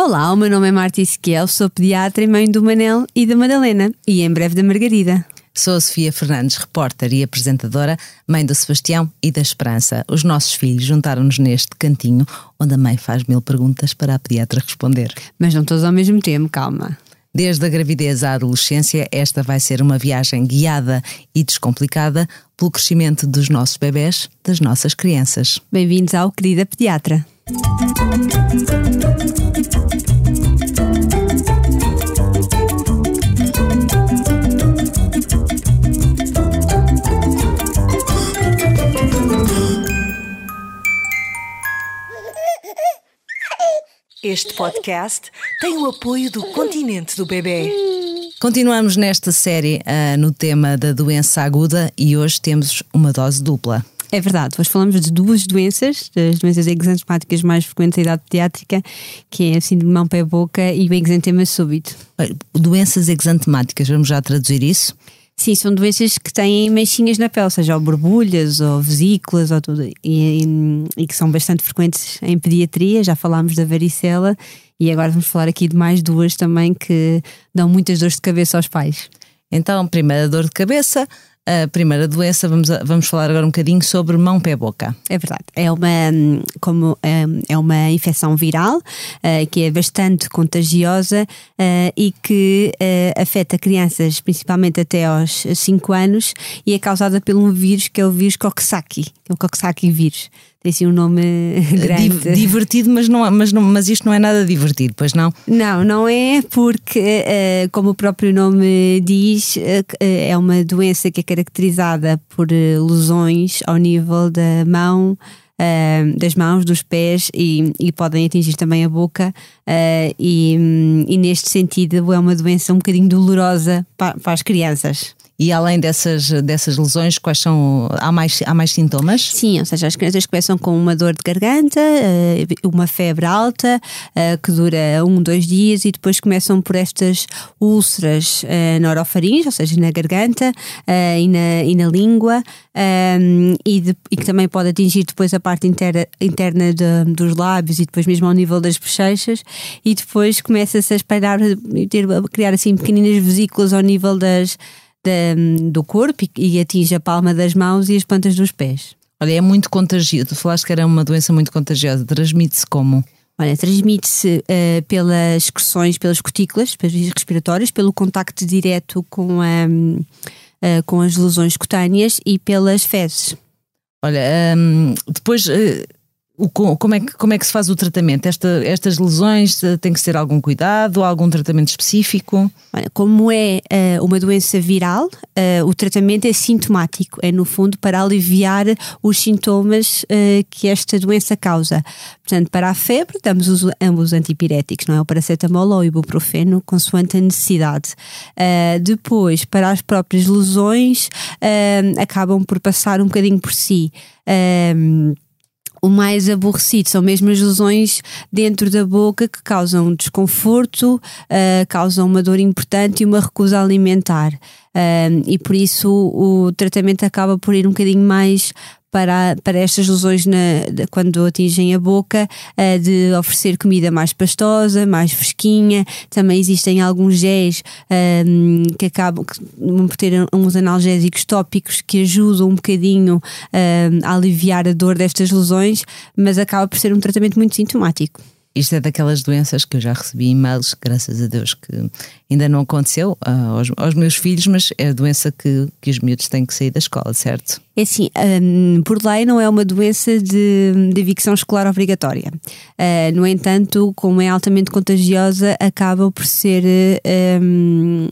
Olá, o meu nome é Marta Ezequiel, sou pediatra e mãe do Manel e da Madalena e em breve da Margarida. Sou a Sofia Fernandes, repórter e apresentadora, mãe do Sebastião e da Esperança. Os nossos filhos juntaram-nos neste cantinho onde a mãe faz mil perguntas para a pediatra responder. Mas não todos ao mesmo tempo, calma. Desde a gravidez à adolescência, esta vai ser uma viagem guiada e descomplicada pelo crescimento dos nossos bebés, das nossas crianças. Bem-vindos ao Querida Pediatra. Este podcast tem o apoio do Continente do Bebê. Continuamos nesta série uh, no tema da doença aguda e hoje temos uma dose dupla. É verdade, hoje falamos de duas doenças, das doenças exantemáticas mais frequentes da idade pediátrica, que é a síndrome mão-pé-boca e o exantema súbito. Doenças exantemáticas, vamos já traduzir isso? Sim, são doenças que têm manchinhas na pele, seja ou borbulhas ou vesículas ou tudo, e, e, e, que são bastante frequentes em pediatria. Já falámos da varicela e agora vamos falar aqui de mais duas também que dão muitas dores de cabeça aos pais. Então, primeira dor de cabeça, a primeira doença, vamos, vamos falar agora um bocadinho sobre mão, pé, boca. É verdade. É uma, como, é uma infecção viral uh, que é bastante contagiosa uh, e que uh, afeta crianças principalmente até aos 5 anos e é causada por um vírus que é o vírus Coxsackie, é o Coxsackie vírus tem assim um nome grande. Divertido, mas, não, mas, não, mas isto não é nada divertido, pois não? Não, não é, porque, uh, como o próprio nome diz, uh, é uma doença que é caracterizada por lesões ao nível da mão. Uh, das mãos, dos pés e, e, podem atingir também a boca, uh, e, e, neste sentido é uma doença um bocadinho dolorosa para, para as crianças. E além dessas, dessas lesões, quais são. Há mais, há mais sintomas? Sim, ou seja, as crianças começam com uma dor de garganta, eh, uma febre alta, eh, que dura um, dois dias, e depois começam por estas úlceras eh, na orofaringe, ou seja, na garganta e na, e na língua, e, de, e, que também pode atingir depois a parte interna, interna de, dos lábios e depois mesmo ao nível das bochechas, e depois começa-se a espalhar, a criar assim pequeninas vesículas ao nível das da, do corpo e, e atinge a palma das mãos e as plantas dos pés. Olha, é muito contagioso. Tu falaste que era uma doença muito contagiosa. Transmite-se como? Olha, transmite-se uh, pelas excreções, pelas cutículas, pelas vias respiratórias, pelo contacto direto com, a, uh, com as lesões cutâneas e pelas fezes. Olha, um, depois uh, como, é que, como é que se faz o tratamento? Esta, estas lesões eh, tem que ser algum cuidado, algum tratamento específico? Olha, como é uh, uma doença viral, uh, o tratamento é sintomático, é no fundo para aliviar os sintomas uh, que esta doença causa. Portanto, para a febre, damos os, ambos antipiréticos, não é? O paracetamol ou o ibuprofeno, consoante a necessidade. depois, para as próprias lesões, acabam por passar um bocadinho por si o mais aborrecido são mesmo as lesões dentro da boca que causam desconforto, uh, causam uma dor importante e uma recusa alimentar. Uh, e por isso o, tratamento acaba por ir um bocadinho mais para, para estas lesões na, quando atingem a boca, uh, de oferecer comida mais pastosa, mais fresquinha. Também existem alguns géis uh, que acabam por ter uns analgésicos tópicos que ajudam um bocadinho uh, a aliviar a dor destas lesões, mas acaba por ser um tratamento muito sintomático. Isto é daquelas doenças que eu já recebi e-mails, graças a Deus, que ainda não aconteceu uh, aos, aos, meus filhos, mas é a doença que, que os miúdos têm que sair da escola, certo? É assim, um, por lei não é uma doença de, de evicção escolar obrigatória. Uh, no entanto, como é altamente contagiosa, acaba por ser. Um,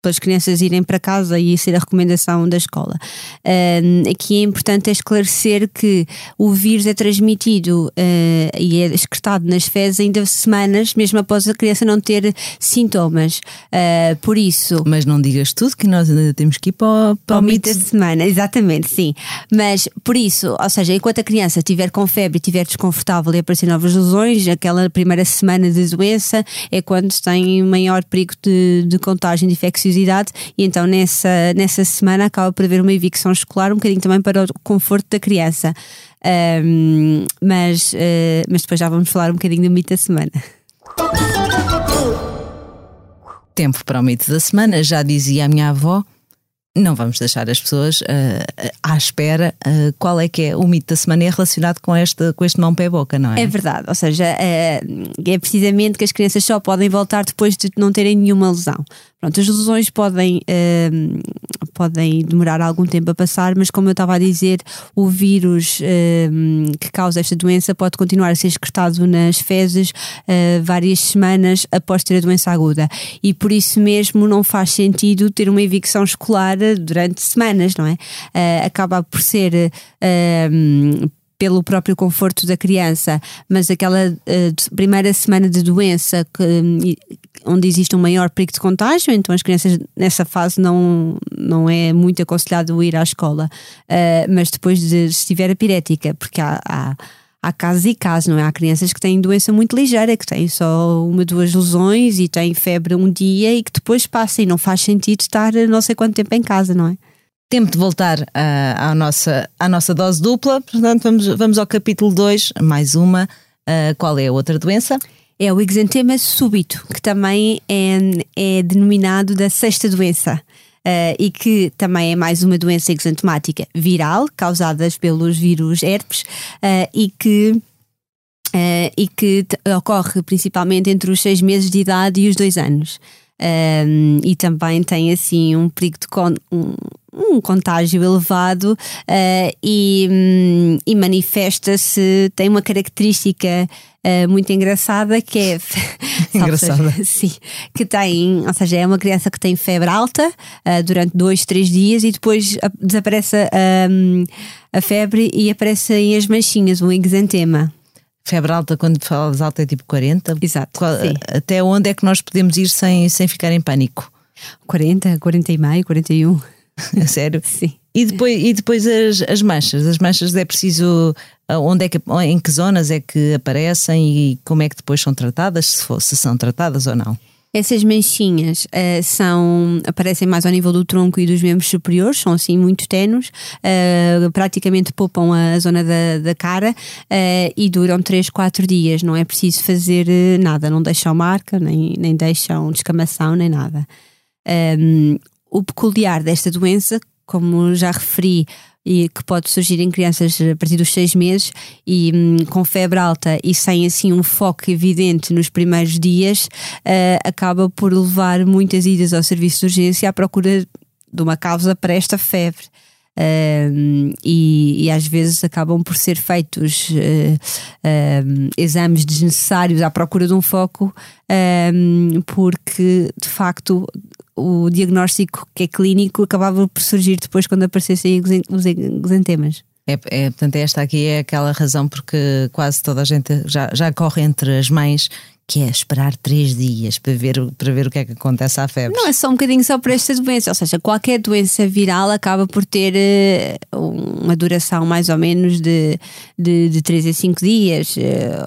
para as crianças irem para casa e ser a recomendação da escola. Uh, aqui é importante é esclarecer que o vírus é transmitido uh, e é excretado nas fezes ainda semanas, mesmo após a criança não ter sintomas. Uh, por isso. Mas não digas tudo, que nós ainda temos que ir para, para o mito da semana, exatamente, sim. Mas por isso, ou seja, enquanto a criança estiver com febre e estiver desconfortável e aparecer novas lesões, aquela primeira semana de doença é quando tem maior perigo de, de contágio de infecção preciosidade e então nessa, nessa semana acaba por haver uma evicção escolar, um bocadinho também para o conforto da criança. Um, mas, uh, mas depois já vamos falar um bocadinho do mito da semana. Tempo para o mito da semana, já dizia a minha avó não vamos deixar as pessoas uh, à espera uh, qual é que é o mito da semana é relacionado com este, com este mão pé boca, não é? É verdade, ou seja, é, é precisamente que as crianças só podem voltar depois de não terem nenhuma lesão. Pronto, as lesões podem, uh, podem demorar algum tempo a passar, mas como eu estava a dizer, o vírus uh, que causa esta doença pode continuar a ser excretado nas fezes uh, várias semanas após ter a doença aguda. E por isso mesmo não faz sentido ter uma evicção escolar durante semanas, não é? acaba por ser pelo próprio conforto da criança, mas aquela uh, primeira semana de doença que, onde existe um maior perigo de contágio, então as crianças nessa fase não, não é muito aconselhado ir à escola, uh, mas depois de se estiver a pirética, porque há, há há casos e casos, não é? Há crianças que têm doença muito ligeira, que têm só uma, duas lesões e têm febre um dia e que depois passa e não faz sentido estar não sei quanto tempo em casa, não é? Tempo de voltar uh, à, nossa, à nossa dose dupla, portanto, vamos, vamos ao capítulo 2, mais uma. Uh, qual é a outra doença? É o exantema súbito, que também é, é denominado da sexta doença. Uh, e que também é mais uma doença exantemática viral, causada pelos vírus herpes, e que Uh, e que ocorre principalmente entre os seis meses de idade e os dois anos. Um, e também tem assim um perigo de con um, um contágio elevado uh, e, um, e manifesta-se, tem uma característica uh, muito engraçada que é engraçada. sim, que tem, ou seja, é uma criança que tem febre alta uh, durante dois, três dias e depois desaparece a febre e aparecem as manchinhas, o exantema. Febre alta, quando falas alta, é tipo 40? Exato. Qual, até onde é que nós podemos ir sem, sem ficar em pânico? 40, 40 e meio, 41. A sério? Sim. E depois, e depois as, as manchas? As manchas é preciso. Onde é que, em que zonas é que aparecem e como é que depois são tratadas? Se, for, se são tratadas ou não? Essas manchinhas uh, são, aparecem mais ao nível do tronco e dos membros superiores, são assim muito tenos, uh, praticamente poupam a zona da, da cara uh, e duram 3, 4 dias. Não é preciso fazer nada, não deixam marca, nem, nem deixam descamação, nem nada. Um, ehm, o peculiar desta doença, como já referi, e que pode surgir em crianças a partir dos seis meses e hum, com febre alta e sem assim um foco evidente nos primeiros dias, uh, acaba por levar muitas idas ao serviço de urgência à procura de uma causa para esta febre. Uh, e, e, às vezes acabam por ser feitos uh, uh, exames desnecessários à procura de um foco, porque de facto o diagnóstico que é clínico acabava por surgir depois quando aparecessem os exantemas. É, é, portanto, esta aqui é aquela razão porque quase toda a gente já, já corre entre as mães que é esperar três dias para ver, para ver o que é que acontece à febre. Não é só um bocadinho só para esta doença, ou seja, qualquer doença viral acaba por ter uh, uma duração mais ou menos de, de, de 3 a 5 dias, uh,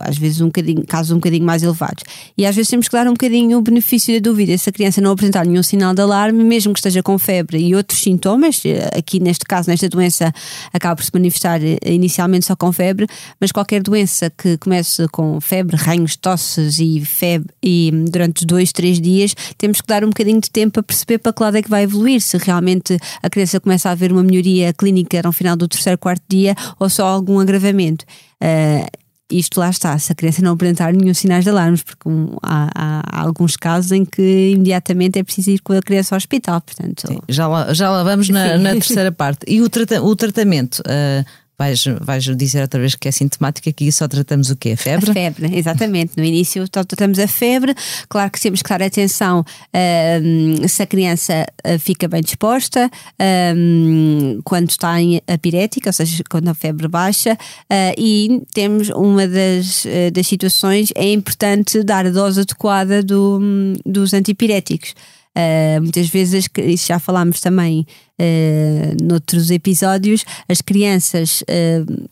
às vezes um bocadinho, casos um bocadinho mais elevados. E às vezes temos que dar um bocadinho o benefício da dúvida. Se a criança não apresentar nenhum sinal de alarme, mesmo que esteja com febre e outros sintomas, uh, aqui neste caso, nesta doença, acaba por se manifestar inicialmente só com febre, mas qualquer doença que comece com febre, ranhos, tosses e e febre e durante dois, três dias temos que dar um bocadinho de tempo para perceber para que lado é que vai evoluir, se realmente a criança começa a haver uma melhoria clínica no final do terceiro, quarto dia ou só algum agravamento. Uh, isto lá está, se a criança não apresentar nenhum sinais de alarmes, porque um, há, há, alguns casos em que imediatamente é preciso ir com a criança ao hospital. Portanto, Sim, já, lá, já lá vamos na, na, terceira parte. E o, trata, o tratamento? Uh, Vais, vais dizer outra vez que é sintomática, que só tratamos o quê? A febre? A febre, exatamente. No início só tratamos a febre. Claro que temos que dar atenção uh, se a criança uh, fica bem disposta, uh, quando está em apirética, ou seja, quando a febre baixa. Uh, e temos uma das, uh, das situações, é importante dar a dose adequada do, dos antipiréticos. Uh, muitas vezes, isso já falámos também uh, noutros episódios, as crianças. Uh,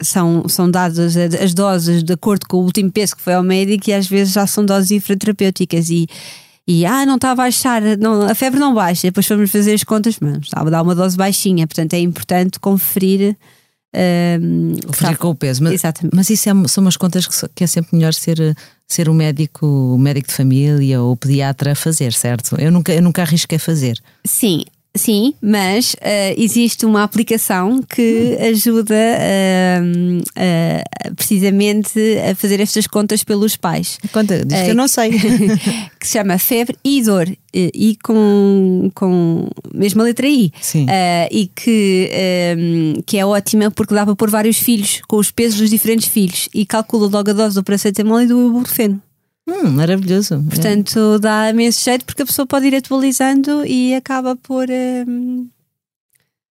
são, são dadas as doses de acordo com o último peso que foi ao médico e às vezes já são doses infraterapêuticas e, e ah, não está a baixar, não, a febre não baixa, depois vamos fazer as contas, mas estava a dar uma dose baixinha, portanto é importante conferir Um, Fugir com o peso. Mas, Exatamente. mas isso é, são umas contas que, que, é sempre melhor ser, ser um médico, um médico de família ou pediatra a fazer, certo? Eu nunca, eu nunca arrisquei fazer. Sim, Sim, mas uh, existe uma aplicação que ajuda uh, uh, precisamente a fazer estas contas pelos pais. Conta, diz que eu não sei. que se chama Febre e Dor. E com, com mesmo a letra I. Sim. e que, que é ótima porque dá para pôr vários filhos com os pesos dos diferentes filhos e calcula logo a dose do paracetamol e do ibuprofeno. Hum, maravilhoso. Portanto, dá imenso jeito porque a pessoa pode ir atualizando e acaba por. Um,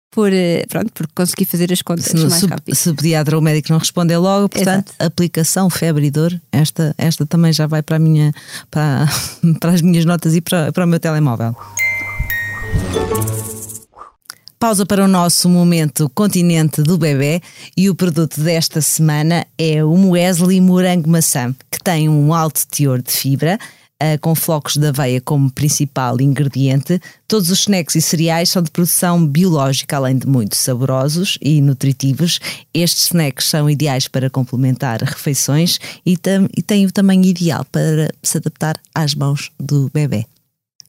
por, eh, pronto, por conseguir fazer as contas se, mais se, rápido. Se o pediatra ou o médico não responder logo, portanto, Exato. aplicação febre e dor, esta, esta também já vai para, a minha, para, para as minhas notas e para, para o meu telemóvel. Pausa para o nosso momento continente do bebê e o produto desta semana é o Muesli Morango Maçã, que tem um alto teor de fibra, uh, com flocos de aveia como principal ingrediente. Todos os snacks e cereais são de produção biológica, além de muito saborosos e nutritivos. Estes snacks são ideais para complementar refeições e, e têm o tamanho ideal para se adaptar às mãos do bebê.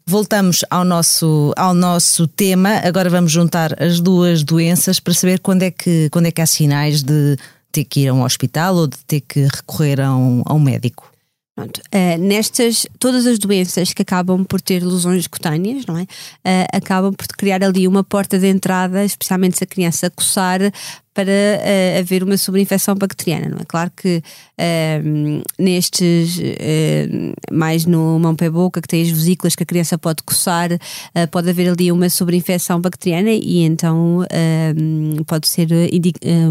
Voltamos ao nosso, ao nosso tema. Agora vamos juntar as duas doenças para saber quando é que, quando é que há sinais de ter que ir a um hospital ou de ter que recorrer a um, a um médico. Pronto, uh, nestas, todas as doenças que acabam por ter lesões cutâneas, não é? Uh, acabam por criar ali uma porta de entrada, especialmente se a criança coçar, para uh, haver uma sobreinfecção bacteriana, não é? Claro que uh, nestes, uh, mais no mão pé boca, que tem as vesículas que a criança pode coçar, pode haver ali uma sobreinfecção bacteriana e então pode ser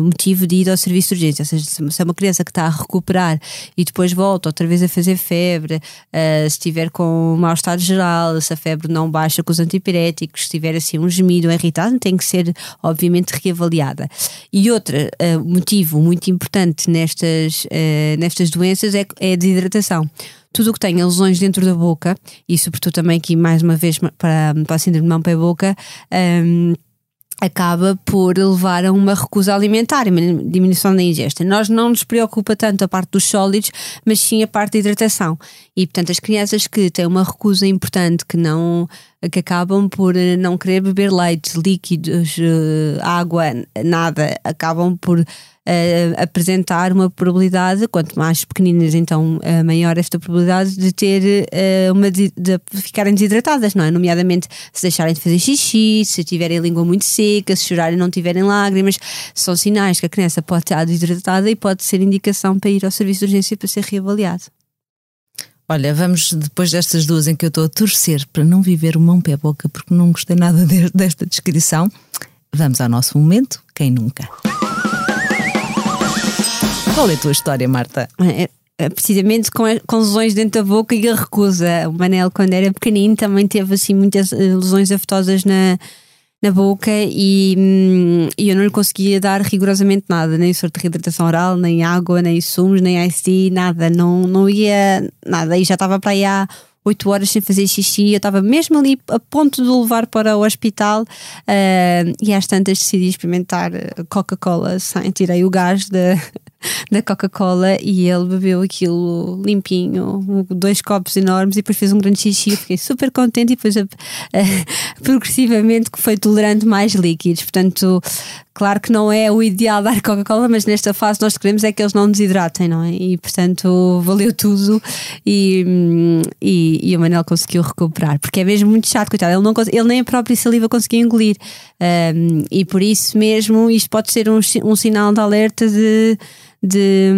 motivo de ir ao serviço de urgência. Ou seja, se é uma criança que está a recuperar e depois volta outra vez a fazer febre, se estiver com mau estado geral, se a febre não baixa com os antipiréticos, se tiver assim um gemido irritado, tem que ser obviamente reavaliada. Outro uh, motivo muito importante nestas, uh, nestas doenças é, é a desidratação. Tudo o que tenha lesões dentro da boca, e sobretudo também aqui mais uma vez para, para a síndrome de mão-pé-boca, um, ehm, acaba por levar a uma recusa alimentar, uma diminuição da ingesta. Nós não nos preocupa tanto a parte dos sólidos, mas sim a parte da hidratação. E portanto, as crianças que têm uma recusa importante, que não que acabam por eh, não querer beber leite, líquidos, eh, água, nada, acabam por uh, apresentar uma probabilidade, quanto mais pequeninas, então uh, maior esta probabilidade de ter uh, uma de, de, ficarem desidratadas, não é? Nomeadamente se deixarem de fazer xixi, se tiverem a língua muito seca, se chorarem e não tiverem lágrimas, são sinais que a criança pode estar desidratada e pode ser indicação para ir ao serviço de urgência para ser reavaliado. Olha, vamos depois destas duas em que eu estou a torcer para não viver o mão pé boca porque não gostei nada desta descrição. Vamos ao nosso momento, quem nunca? Qual é a tua história, Marta? É, é, precisamente com, com lesões dentro da boca e a recusa. O Manel, quando era pequenino, também teve assim muitas eh, lesões afetosas na, na boca e, hum, eu não lhe conseguia dar rigorosamente nada, nem sorte de reidratação oral, nem água, nem sumos, nem IC, nada, não, não ia nada. E já estava para aí há 8 horas sem fazer xixi, eu estava mesmo ali a ponto de o levar para o hospital uh, e às tantas decidi experimentar Coca-Cola sem tirei o gás da, da Coca-Cola e ele bebeu aquilo limpinho, dois copos enormes e depois fez um grande xixi. Eu fiquei super contente e depois uh, progressivamente foi tolerando mais líquidos. Portanto, claro que não é o ideal dar Coca-Cola, mas nesta fase nós queremos é que eles não desidratem, não é? E portanto valeu tudo e, e, e o Manel conseguiu recuperar, porque é mesmo muito chato, coitado. Ele, não, ele nem a própria saliva conseguia engolir. Um, e por isso mesmo isto pode ser um, um sinal de alerta de de,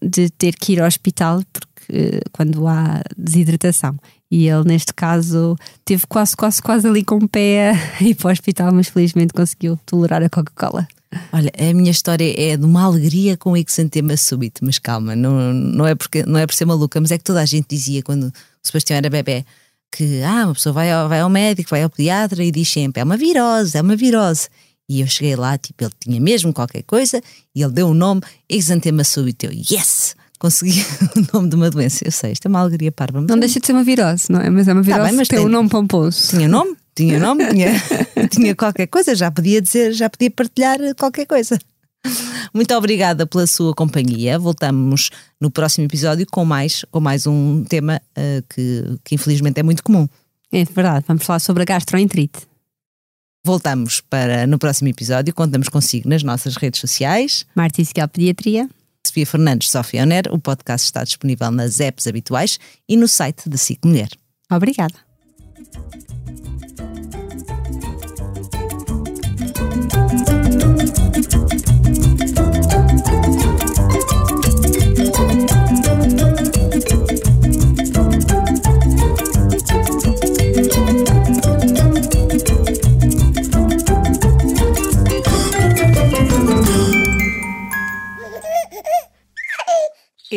de ter que ir ao hospital porque quando há desidratação. E ele, neste caso, teve quase, quase, quase ali com o pé a ir para o hospital, mas felizmente conseguiu tolerar a Coca-Cola. Olha, a minha história é de uma alegria com exantema súbito, mas calma, não, não, é porque, não é por ser maluca, mas é que toda a gente dizia quando o Sebastião era bebê que ah, uma pessoa vai ao, vai ao médico, vai ao pediatra e diz sempre é uma virose, é uma virose. E eu cheguei lá, tipo, ele tinha mesmo qualquer coisa e ele deu o um nome, exantema súbito. Eu, yes! Consegui o nome de uma doença. Eu sei, isto é uma alegria parva. Não deixa de ser uma virose, não é? Mas é uma virose tá bem, mas tem um nome pomposo. Tinha nome? Tinha nome, tinha, tinha qualquer coisa, já podia dizer, já podia partilhar qualquer coisa. Muito obrigada pela sua companhia. Voltamos no próximo episódio com mais, com mais um tema uh, que, que infelizmente é muito comum. É verdade, vamos falar sobre a gastroenterite. Voltamos para no próximo episódio, contamos consigo nas nossas redes sociais. Marta Isquiel Pediatria. Sofia Fernandes, Sofia Oner. O podcast está disponível nas apps habituais e no site da SIC Mulher. Obrigada.